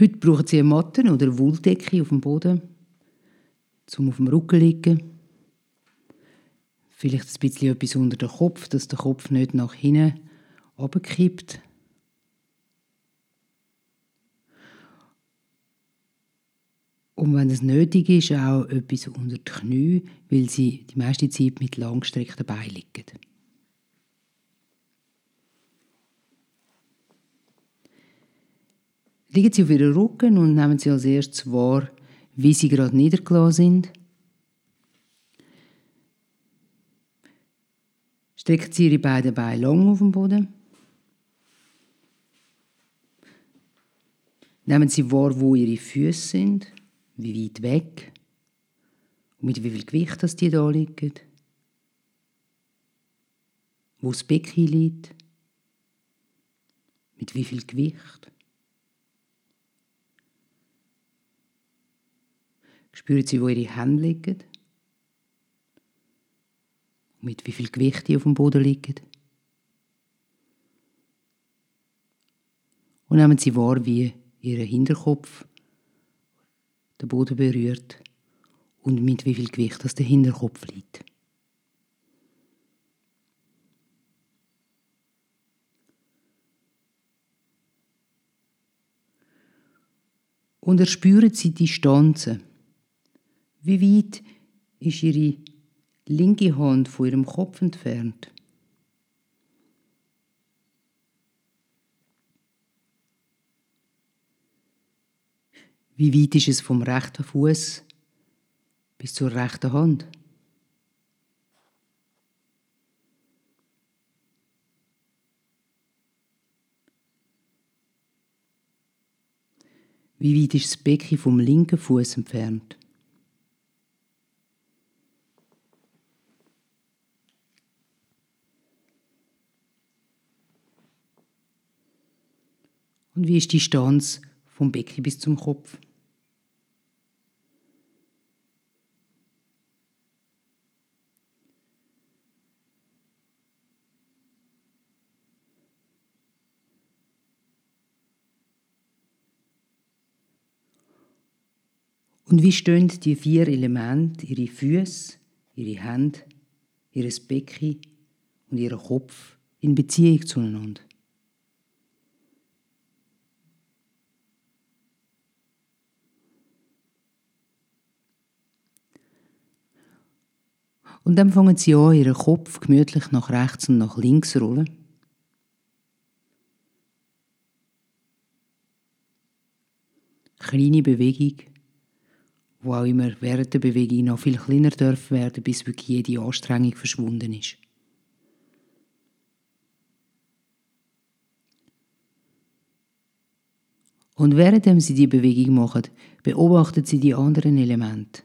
Heute brauchen Sie eine Matte oder eine Wolldecke auf dem Boden, zum auf dem Rücken liegen. Vielleicht ein bisschen etwas unter den Kopf, dass der Kopf nicht nach hinten runterkippt. Und wenn es nötig ist, auch etwas unter die Knie, weil sie die meiste Zeit mit langgestreckten Beinen liegen. Liegen Sie auf Ihren Rücken und nehmen Sie als erstes wahr, wie Sie gerade niedergelassen sind. Strecken Sie Ihre beiden Beine lang auf dem Boden. Nehmen Sie wahr, wo Ihre Füße sind, wie weit weg und mit wie viel Gewicht das die da liegen. Wo das Becken liegt, mit wie viel Gewicht. Spüren Sie, wo Ihre Hände liegen? Mit wie viel Gewicht die auf dem Boden liegen? Und nehmen Sie wahr, wie Ihr Hinterkopf den Boden berührt und mit wie viel Gewicht das der Hinterkopf liegt. Und erspüren Sie die Distanzen wie weit ist Ihre linke Hand von Ihrem Kopf entfernt? Wie weit ist es vom rechten Fuß bis zur rechten Hand? Wie weit ist das Becken vom linken Fuß entfernt? Und wie ist die Distanz vom Becken bis zum Kopf? Und wie stehen die vier Elemente, ihre Füße, ihre Hände, ihr Becken und ihr Kopf in Beziehung zueinander? Und dann fangen sie an, ihren Kopf gemütlich nach rechts und nach links zu rollen. Kleine Bewegung, wo auch immer während der Bewegung noch viel kleiner darf werden, bis wirklich jede Anstrengung verschwunden ist. Und während sie die Bewegung machen, beobachten sie die anderen Elemente.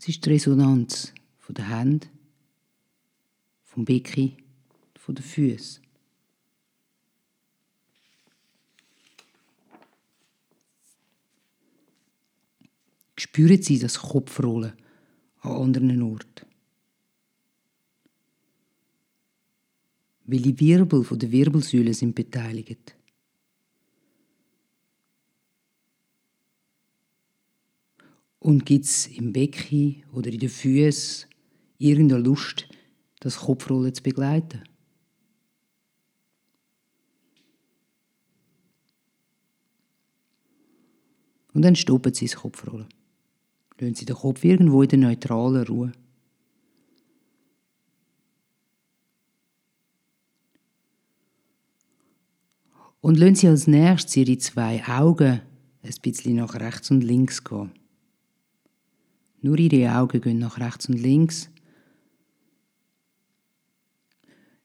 Was ist die Resonanz von der Hand, vom Becken, von den Füßen? Spüren Sie das Kopfrollen an anderen Orten? Welche Wirbel von der Wirbelsäule sind beteiligt? Und gibt es im Becken oder in den Füßen irgendeine Lust, das Kopfrollen zu begleiten? Und dann stoppen Sie das Kopfrollen. Lassen Sie den Kopf irgendwo in der neutralen Ruhe. Und lassen Sie als nächstes Ihre zwei Augen ein bisschen nach rechts und links gehen. Nur ihre Augen gehen nach rechts und links.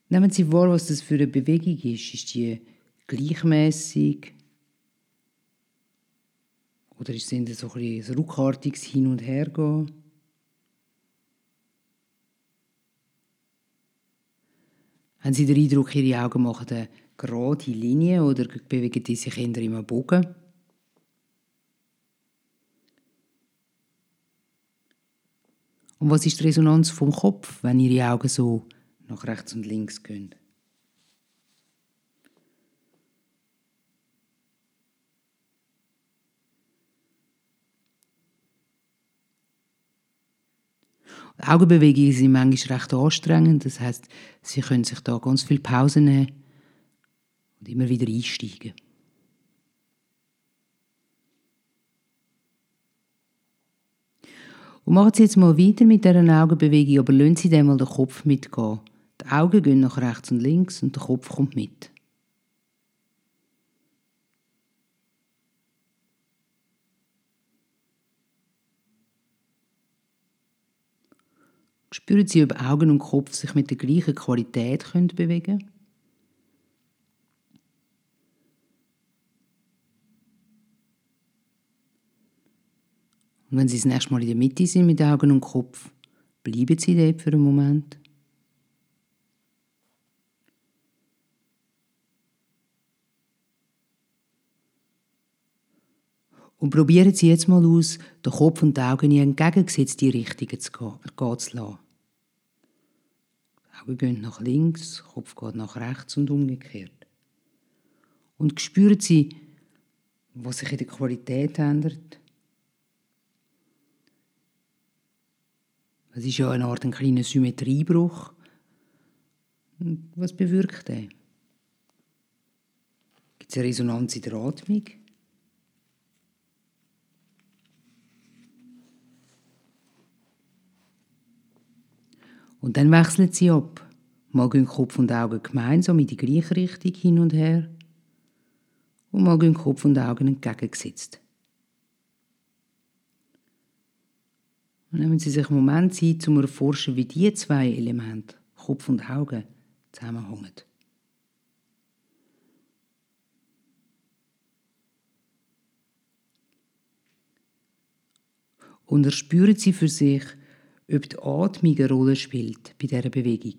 Nehmen Sie wahr, was das für eine Bewegung ist. Ist die gleichmäßig? Oder das so ein, ein ruckartiges Hin- und Hergehen? Haben Sie den Eindruck, Ihre Augen machen eine gerade Linie oder bewegen die sich eher in einem Bogen? Und was ist die Resonanz vom Kopf, wenn Ihre Augen so nach rechts und links gehen? Die Augenbewegungen sind manchmal recht anstrengend. Das heißt, Sie können sich da ganz viel Pausen nehmen und immer wieder einsteigen. Und machen Sie jetzt mal weiter mit dieser Augenbewegung, aber lassen Sie dann mal den Kopf mitgehen. Die Augen gehen nach rechts und links und der Kopf kommt mit. Spüren Sie, ob Augen und Kopf sich mit der gleichen Qualität bewegen können. Und wenn Sie das nächste Mal in der Mitte sind mit Augen und Kopf, bleiben Sie dort für einen Moment. Und probieren Sie jetzt mal aus, den Kopf und die Augen in entgegengesetzte Richtungen zu gehen, Augen gehen nach links, Kopf geht nach rechts und umgekehrt. Und spüren Sie, was sich in der Qualität ändert. Es ist ja eine Art ein kleiner Symmetriebruch. Was bewirkt der? Gibt es eine Resonanz in der Atmung? Und dann wechseln sie ab. Mal gehen Kopf und Augen gemeinsam in die gleiche Richtung hin und her. Und mal gehen Kopf und Augen entgegengesetzt. Nehmen Sie sich einen Moment Zeit, um zu erforschen, wie diese zwei Elemente, Kopf und Augen, zusammenhängen. Und erspüren Sie für sich, ob die Atmung eine Rolle spielt bei dieser Bewegung.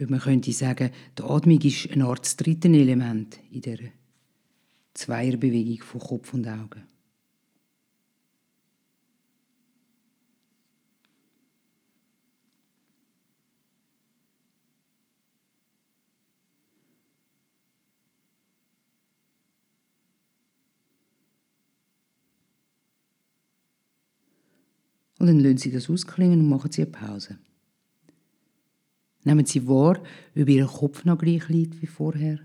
Ob man könnte sagen, die Atmung ist eine Art das dritte Element in der Zweierbewegung von Kopf und Augen. Und dann lassen Sie das ausklingen und machen Sie eine Pause. Nehmen Sie wahr, ob Ihr Kopf noch gleich liegt wie vorher.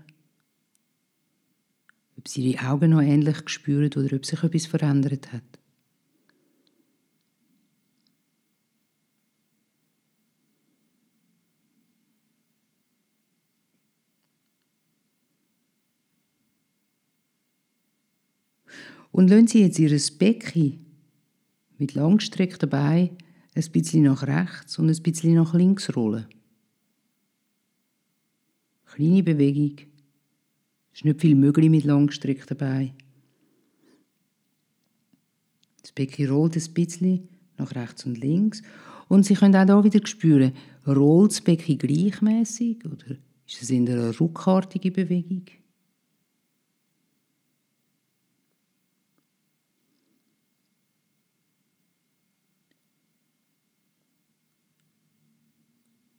Ob Sie Ihre Augen noch ähnlich spüren oder ob sich etwas verändert hat. Und lassen Sie jetzt Ihr Becken mit langgestreckten Beinen ein bisschen nach rechts und ein bisschen nach links rollen. Kleine Bewegung. Es ist nicht viel möglich mit langgestreckten Beinen. Das Becken rollt ein bisschen nach rechts und links. Und Sie können auch hier wieder spüren, rollt das Becken gleichmäßig oder ist es in einer ruckartigen Bewegung?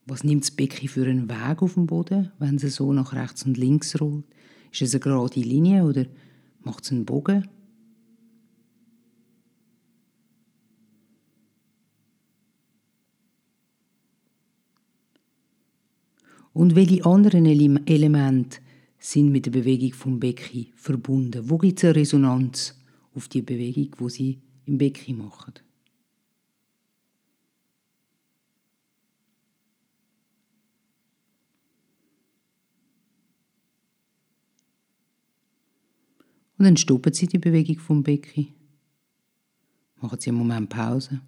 Was nimmt das Becken für einen Weg auf dem Boden, wenn es so nach rechts und links rollt? Ist es eine gerade Linie oder macht es einen Bogen? Und welche anderen Elemente sind mit der Bewegung vom Becken verbunden? Wo gibt es eine Resonanz auf die Bewegung, wo sie im Becken machen? Und dann stoppen Sie die Bewegung vom Becken. Machen Sie einen Moment Pause.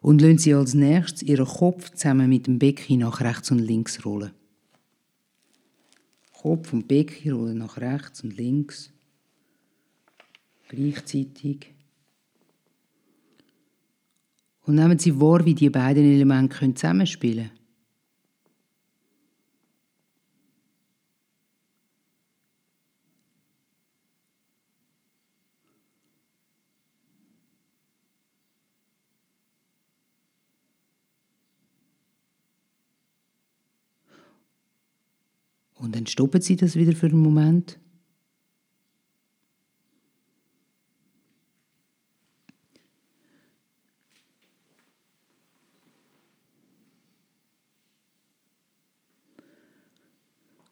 Und lassen Sie als nächstes Ihren Kopf zusammen mit dem Becken nach rechts und links rollen. Kopf und Becken rollen nach rechts und links. Gleichzeitig. Und nehmen Sie wahr, wie die beiden Elemente zusammenspielen können. Und dann stoppen Sie das wieder für einen Moment.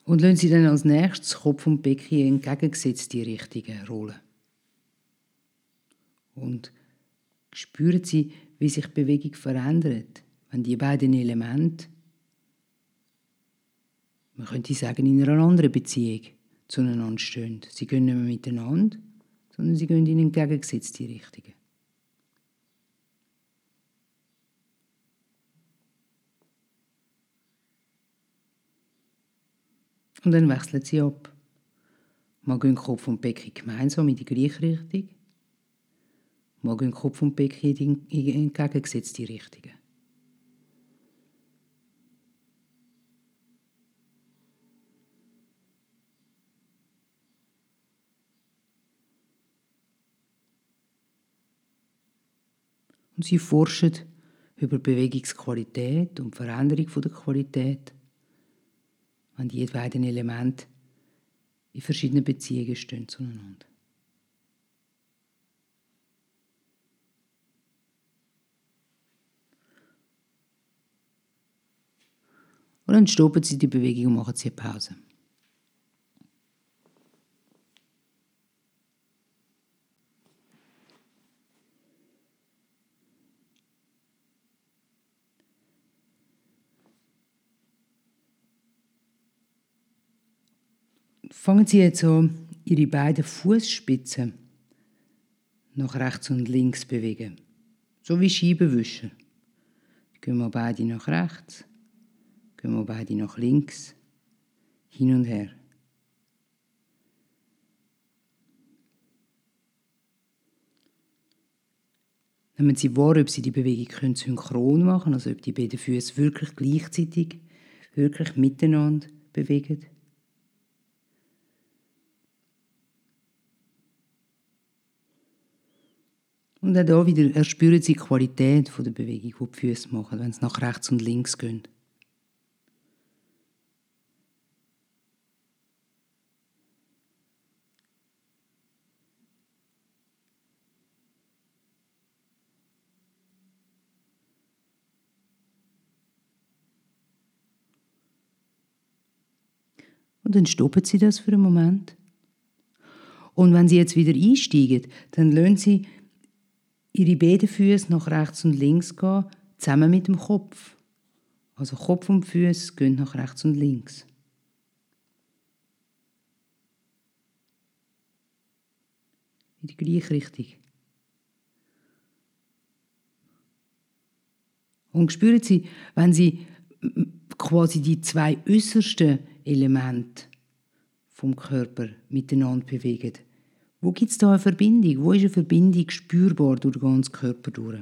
Und lassen Sie dann als nächstes Kopf und Becken in die Richtungen rollen. Und spüren Sie, wie sich Bewegung verändert, wenn die beiden Elemente man könnte sagen, in einer anderen Beziehung zueinander stehen. Sie gehen nicht mehr miteinander, sondern sie gehen in entgegengesetzte Richtungen. Und dann wechseln sie ab. Mal gehen Kopf und Becken gemeinsam in die gleiche Richtung. Mal gehen Kopf und Becken in die entgegengesetzte Richtungen. Und sie forschen über Bewegungsqualität und Veränderung der Qualität wenn die beiden Elemente in verschiedenen Beziehungen stehen zueinander. Und dann stoppen Sie die Bewegung und machen Sie eine Pause. Fangen Sie jetzt an, Ihre beiden Fußspitzen nach rechts und links bewegen. So wie Scheibenwischer. Gehen wir beide nach rechts, gehen wir beide nach links, hin und her. Nehmen Sie wahr, ob Sie die Bewegung synchron machen können, also ob die beiden Füße wirklich gleichzeitig, wirklich miteinander bewegen. Und auch hier wieder erspüren Sie die Qualität der Bewegung, die die Füße machen, wenn sie nach rechts und links gehen. Und dann stoppen Sie das für einen Moment. Und wenn Sie jetzt wieder einsteigen, dann lösen Sie ihre beiden Füße nach rechts und links gehen, zusammen mit dem Kopf. Also Kopf und Füße gehen nach rechts und links. In die gleiche Richtung. Und spüren Sie, wenn Sie quasi die zwei äußersten Elemente vom Körper miteinander bewegen, wo gibt es da eine Verbindung? Wo ist eine Verbindung spürbar durch den ganzen Körper durch?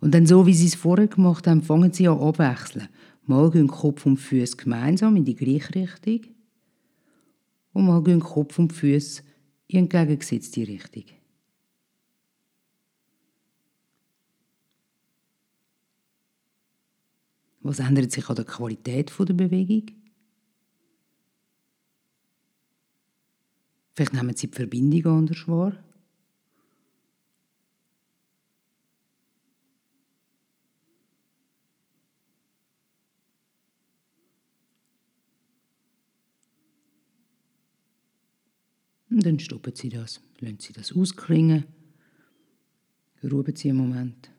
Und dann so, wie sie es vorher gemacht haben, fangen sie an abwechseln. Mal gehen Kopf und Füße gemeinsam in die gleiche Richtung und mal gehen Kopf und Füße in entgegengesetzte Richtung. Was ändert sich an der Qualität der Bewegung? Vielleicht nehmen Sie die Verbindung anders wahr. Und dann stoppen Sie das, lassen Sie das ausklingen, ruhen Sie einen Moment.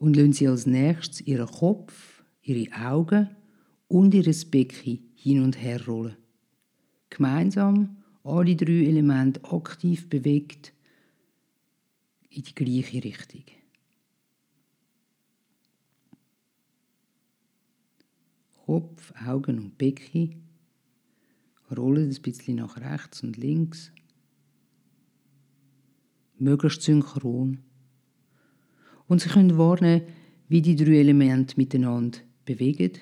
Und lassen Sie als nächstes Ihren Kopf, Ihre Augen und Ihr Becken hin und her rollen. Gemeinsam alle drei Elemente aktiv bewegt in die gleiche Richtung. Kopf, Augen und Becken rollen ein bisschen nach rechts und links. Möglichst synchron. Und Sie können wahrnehmen, wie die drei Elemente miteinander bewegen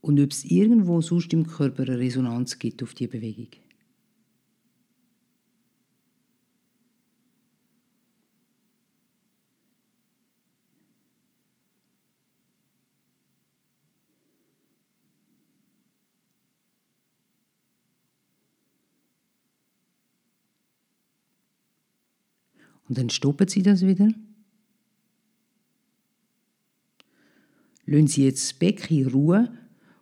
und ob es irgendwo sonst im Körper eine Resonanz gibt auf die Bewegung. Und dann stoppen Sie das wieder. Lassen Sie jetzt das Becken in Ruhe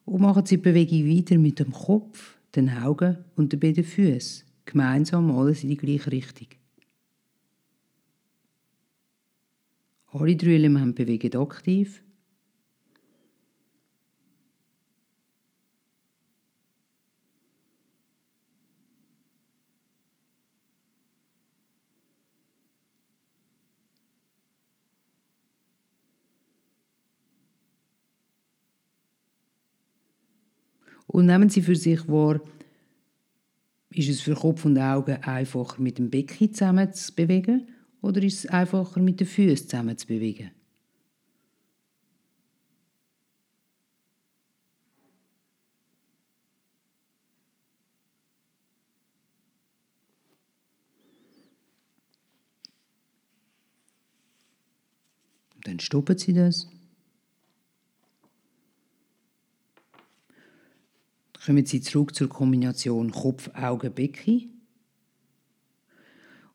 und machen Sie die Bewegung weiter mit dem Kopf, den Augen und den beiden Füßen. Gemeinsam alles in die gleiche Richtung. Alle drei Elemente bewegen aktiv. Und nehmen Sie für sich wahr, ist es für Kopf und Augen einfacher mit dem Becken zusammen zu bewegen oder ist es einfacher mit den Füßen zusammen zu bewegen? Dann stoppen Sie das. Kommen Sie zurück zur Kombination Kopf, Augen, Becken.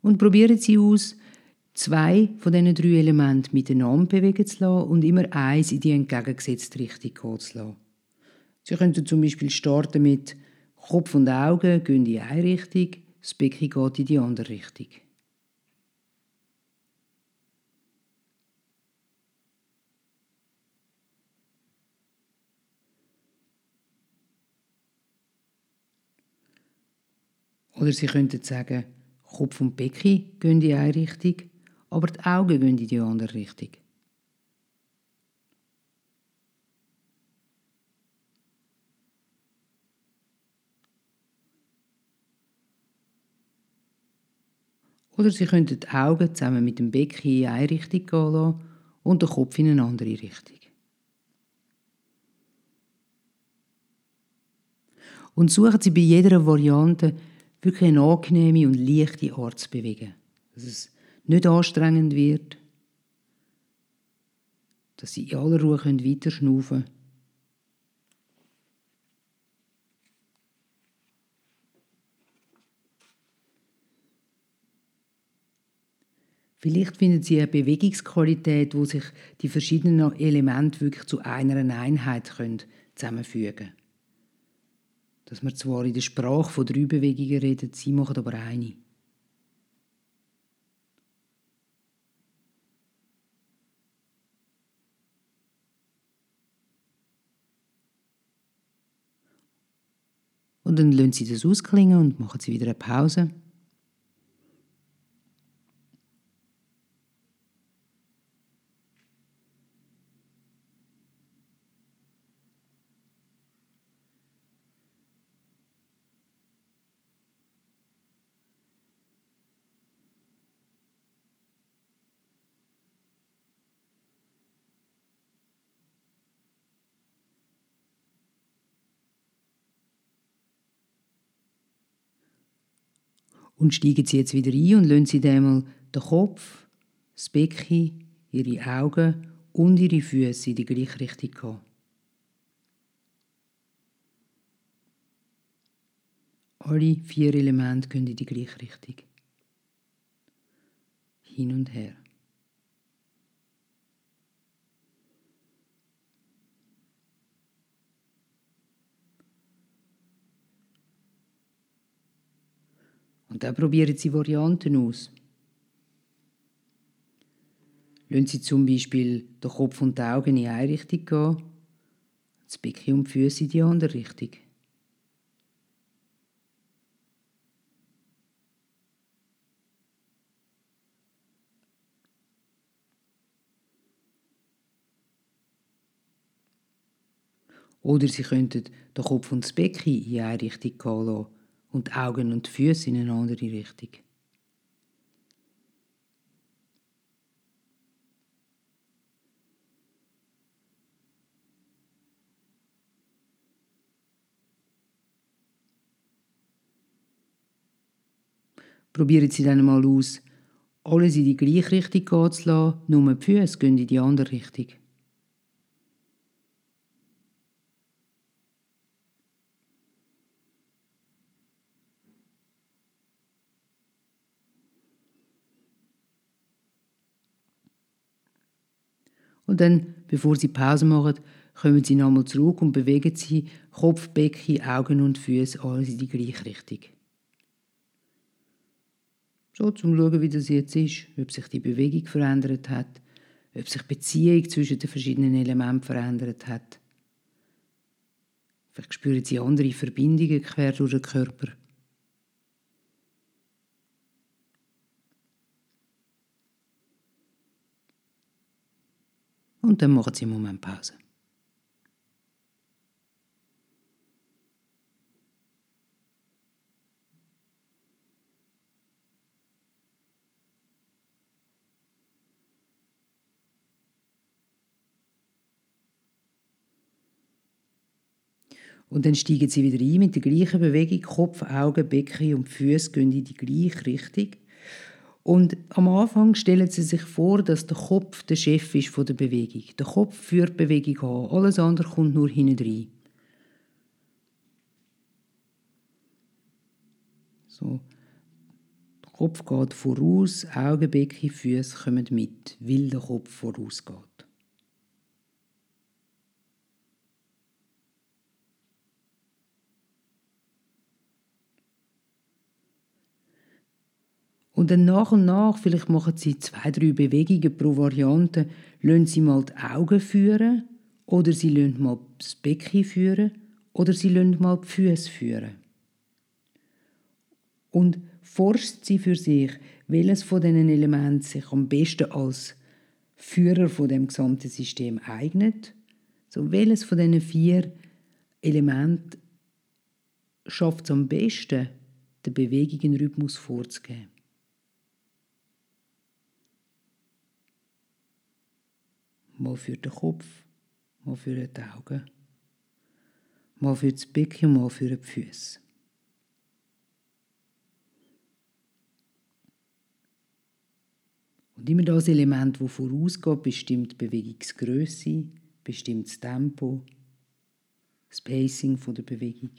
Und probieren Sie aus, zwei von diesen drei Elementen miteinander bewegen zu lassen und immer eins in die entgegengesetzte Richtung gehen zu lassen. Sie könnten zum Beispiel starten mit Kopf und Augen gehen in die eine Richtung, das Becken geht in die andere Richtung. Oder Sie könnten sagen, Kopf und Becken gehen in eine Richtung, aber die Augen gehen in die andere Richtung. Oder Sie könnten die Augen zusammen mit dem Becken in eine Richtung gehen lassen und den Kopf in eine andere Richtung. Und suchen Sie bei jeder Variante wirklich eine angenehme und leichte Art zu bewegen. Dass es nicht anstrengend wird, dass sie in aller Ruhe weiter schnaufen können. Vielleicht finden Sie eine Bewegungsqualität, wo sich die verschiedenen Elemente wirklich zu einer Einheit zusammenfügen können dass wir zwar in der Sprache von drei Bewegungen reden, sie machen aber eine. Und dann lassen Sie das ausklingen und machen Sie wieder eine Pause. Und steigen Sie jetzt wieder ein und lassen Sie einmal den Kopf, das Becken, Ihre Augen und Ihre Füße in die gleiche Richtung gehen. Alle vier Elemente gehen in die gleiche Richtung. Hin und her. Und dann probieren Sie Varianten aus. Lassen Sie zum Beispiel den Kopf und die Augen in eine Richtung gehen, das Becken und die Füße in die andere Richtung. Oder Sie könnten den Kopf und das Becken in eine Richtung gehen lassen und die Augen und Füße in eine andere Richtung. Probieren Sie dann mal aus, alles in die gleiche Richtung gehen zu lassen, nur die Füße gehen in die andere Richtung. Und dann, bevor Sie Pause machen, kommen Sie nochmal zurück und bewegen Sie Kopf, Becken, Augen und Füße alles in die gleiche Richtung. So, zum schauen, wie das jetzt ist, ob sich die Bewegung verändert hat, ob sich die Beziehung zwischen den verschiedenen Elementen verändert hat. Vielleicht spüren Sie andere Verbindungen quer durch den Körper. Und dann machen Sie einen Moment Pause. Und dann steigen sie wieder ein mit der gleichen Bewegung. Kopf, Augen, Becken und Füße gehen in die gleiche Richtung. Und am Anfang stellen Sie sich vor, dass der Kopf der Chef ist von der Bewegung. Der Kopf führt Bewegung an, alles andere kommt nur hinten rein. So. Der Kopf geht voraus, Augen, Becken, Füße kommen mit, weil der Kopf vorausgeht. Und dann nach und nach, vielleicht machen Sie zwei, drei Bewegungen pro Variante, lassen Sie mal die Augen führen oder Sie lassen mal das Becken führen oder Sie lassen mal die Füße führen. Und forscht Sie für sich, welches von diesen Elementen sich am besten als Führer von dem gesamten System eignet. So welches von diesen vier Elementen schafft es am besten, der Bewegung einen Rhythmus vorzugeben. Mal für den Kopf, mal für die Augen, mal für das Becken, mal für die Füße. Und immer das Element, das vorausgeht, bestimmt die Bewegungsgröße, bestimmt das Tempo, das Pacing der Bewegung.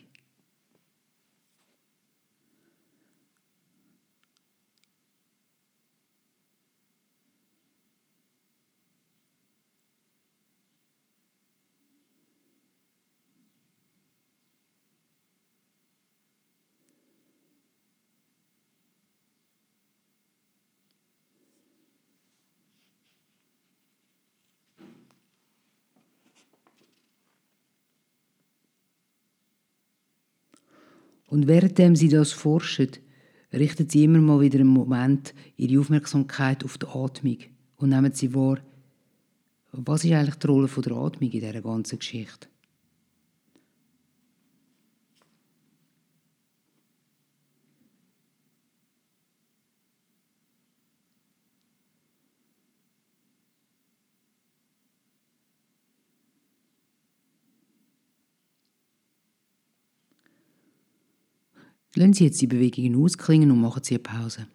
Und währenddem sie das forschen, richten sie immer mal wieder einen Moment ihre Aufmerksamkeit auf die Atmung und nehmen sie wahr, was ist eigentlich die Rolle der Atmung in dieser ganzen Geschichte? Lassen Sie jetzt die Bewegungen ausklingen und machen Sie eine Pause.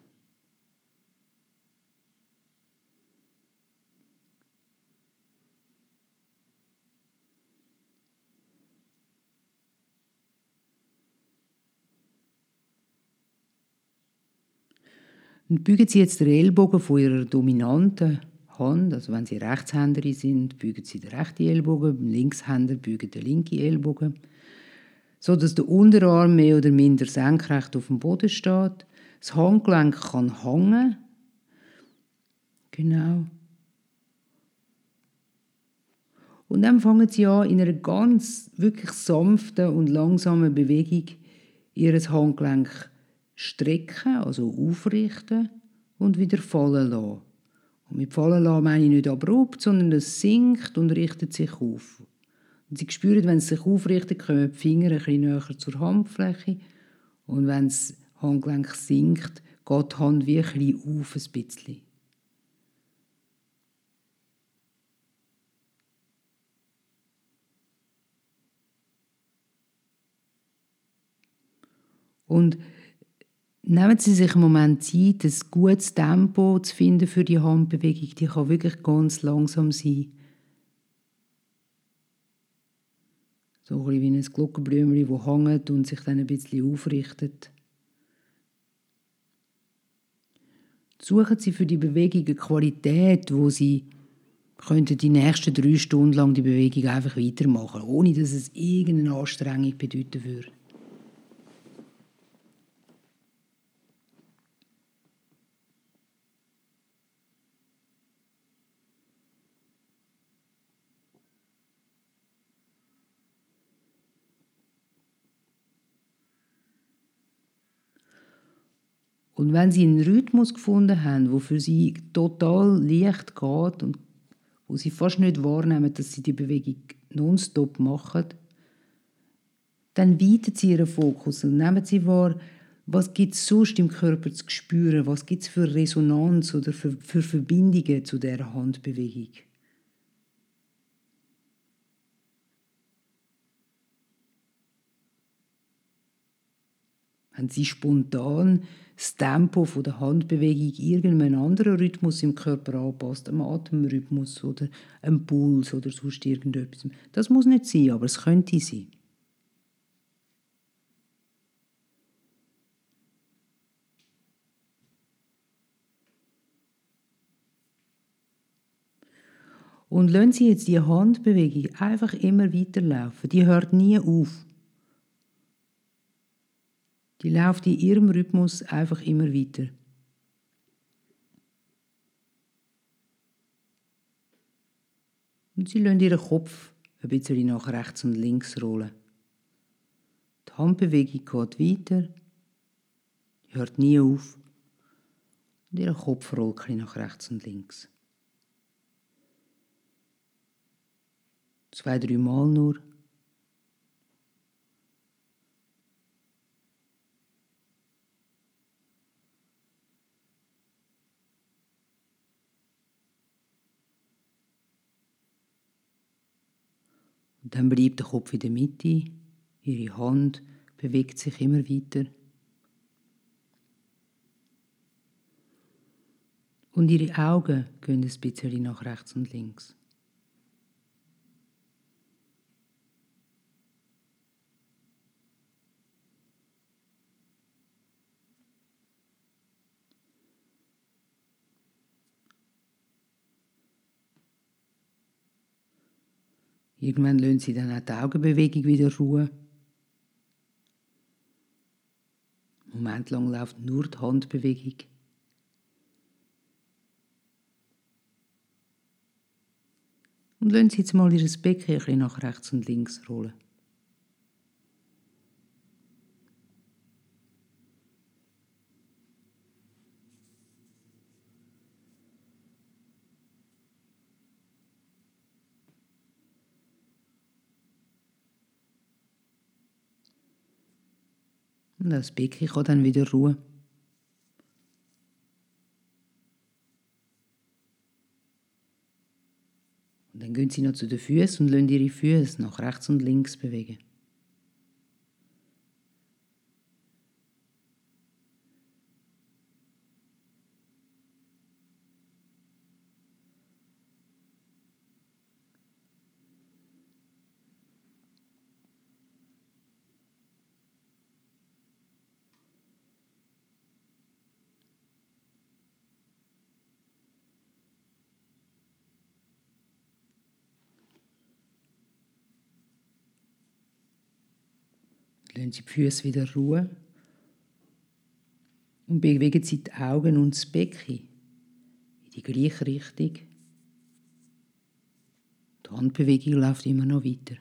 Und bügen Sie jetzt den Ellbogen von Ihrer dominanten Hand, also wenn Sie Rechtshänderin sind, bügen Sie den rechten Ellbogen, Linkshänder bügen den linken Ellbogen so dass der Unterarm mehr oder minder senkrecht auf dem Boden steht. Das Handgelenk kann hängen. Genau. Und dann fangen sie an, in einer ganz wirklich sanften und langsamen Bewegung ihr Handgelenk strecken, also aufrichten und wieder fallen lassen. Und mit fallen lassen meine ich nicht abrupt, sondern es sinkt und richtet sich auf. Sie spüren, wenn es sich aufrichtet, kommen die Finger ein bisschen näher zur Handfläche. Und wenn das Handgelenk sinkt, geht die Hand wie ein bisschen auf ein bisschen. Und Nehmen Sie sich einen Moment Zeit, ein gutes Tempo zu finden für die Handbewegung. Die kann wirklich ganz langsam sein. So ein wie ein Glockenblümchen, das hängt und sich dann ein bisschen aufrichtet. Suchen Sie für die Bewegung eine Qualität, wo Sie könnten die nächsten drei Stunden lang die Bewegung einfach weitermachen, ohne dass es irgendeine Anstrengung bedeuten würde. Und wenn sie einen Rhythmus gefunden haben, der für sie total leicht geht und wo sie fast nicht wahrnehmen, dass sie die Bewegung nonstop machen, dann weiten sie ihren Fokus und nehmen sie wahr, was gibt es sonst im Körper zu spüren, was gibt es für Resonanz oder für, für Verbindungen zu der Handbewegung. Wenn sie spontan das Tempo der Handbewegung irgendeinem anderen Rhythmus im Körper anpasst, einem Atemrhythmus oder einem Puls oder sonst irgendetwas. Das muss nicht sein, aber es könnte sein. Und lassen Sie jetzt die Handbewegung einfach immer weiterlaufen. Die hört nie auf. Die läuft in ihrem Rhythmus einfach immer weiter. Und sie lassen ihren Kopf ein bisschen nach rechts und links rollen. Die Handbewegung geht weiter, hört nie auf. Und ihr Kopf rollt ein nach rechts und links. Zwei, drei Mal nur. Und dann bleibt der Kopf in der Mitte, ihre Hand bewegt sich immer weiter. Und ihre Augen gehen ein bisschen nach rechts und links. Irgendwann lösen sie dann auch die Augenbewegung wieder ruhen. Moment lang läuft nur die Handbewegung. Und lassen Sie jetzt mal Ihr Becken nach rechts und links rollen. Und das Becken kann dann wieder ruhen. Und dann gehen Sie noch zu den Füßen und lassen Ihre Füße nach rechts und links bewegen. Lassen Sie die Füße wieder ruhen und bewegen Sie die Augen und das Becken in die gleiche Richtung. Die Handbewegung läuft immer noch weiter.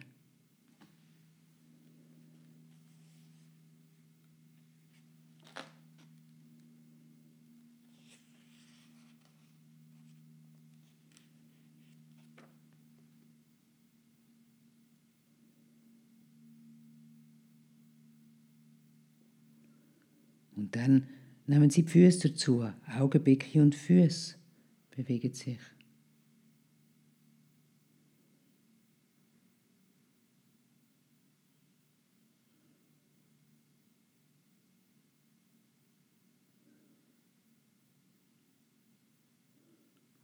Dann nehmen Sie die Füße dazu, Augenbicke und Füße bewegen sich.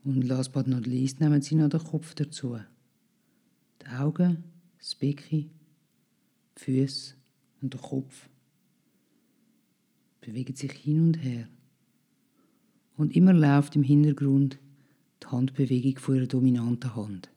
Und last but not least nehmen Sie noch den Kopf dazu. Die Augen, das Becken, die Füße und der Kopf bewegen sich hin und her. Und immer läuft im Hintergrund die Handbewegung von ihrer dominanten Hand.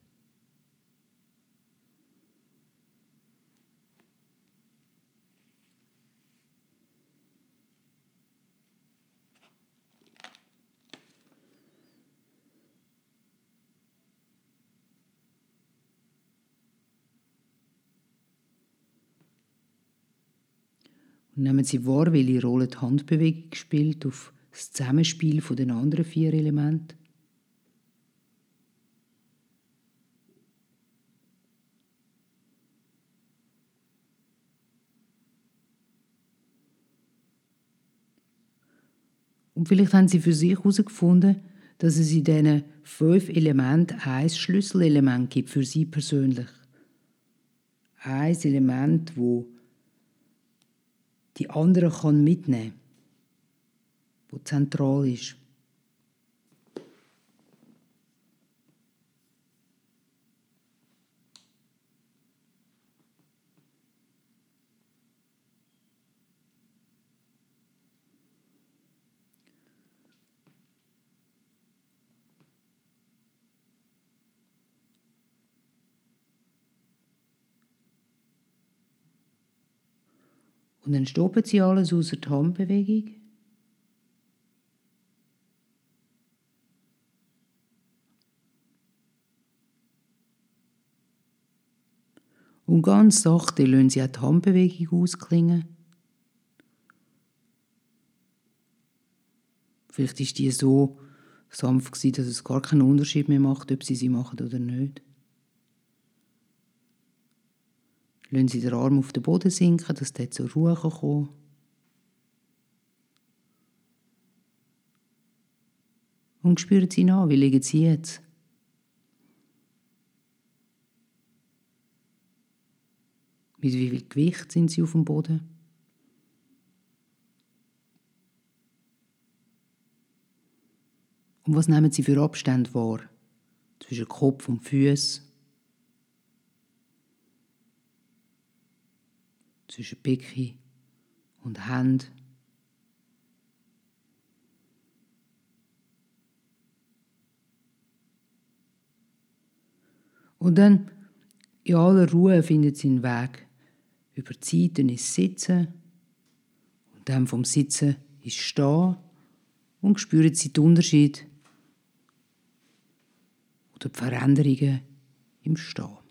Und nehmen Sie wahr, welche Rolle die Handbewegung spielt auf das Zusammenspiel den anderen vier Elementen. Und vielleicht haben Sie für sich herausgefunden, dass es in diesen fünf Elementen ein Schlüsselelement gibt für Sie persönlich. Ein Element, wo die anderen kann mitnehmen, wo zentral ist. Und dann stoppen sie alles außer die Handbewegung. Und ganz sachte lassen sie auch die Handbewegung ausklingen. Vielleicht ist die so sanft dass es gar keinen Unterschied mehr macht, ob sie sie machen oder nicht. Lassen Sie den Arm auf den Boden sinken, dass der zur Ruhe kann. Und spüren Sie nach, wie liegen Sie jetzt? Mit wie viel Gewicht sind Sie auf dem Boden? Und was nehmen Sie für Abstände wahr? Zwischen Kopf und Füßen? Zwischen Becken und Hand. Und dann in aller Ruhe findet sie einen Weg über die Seiten ins Sitzen und dann vom Sitzen ins Stehen und spüren sie den Unterschied oder die Veränderungen im Stehen.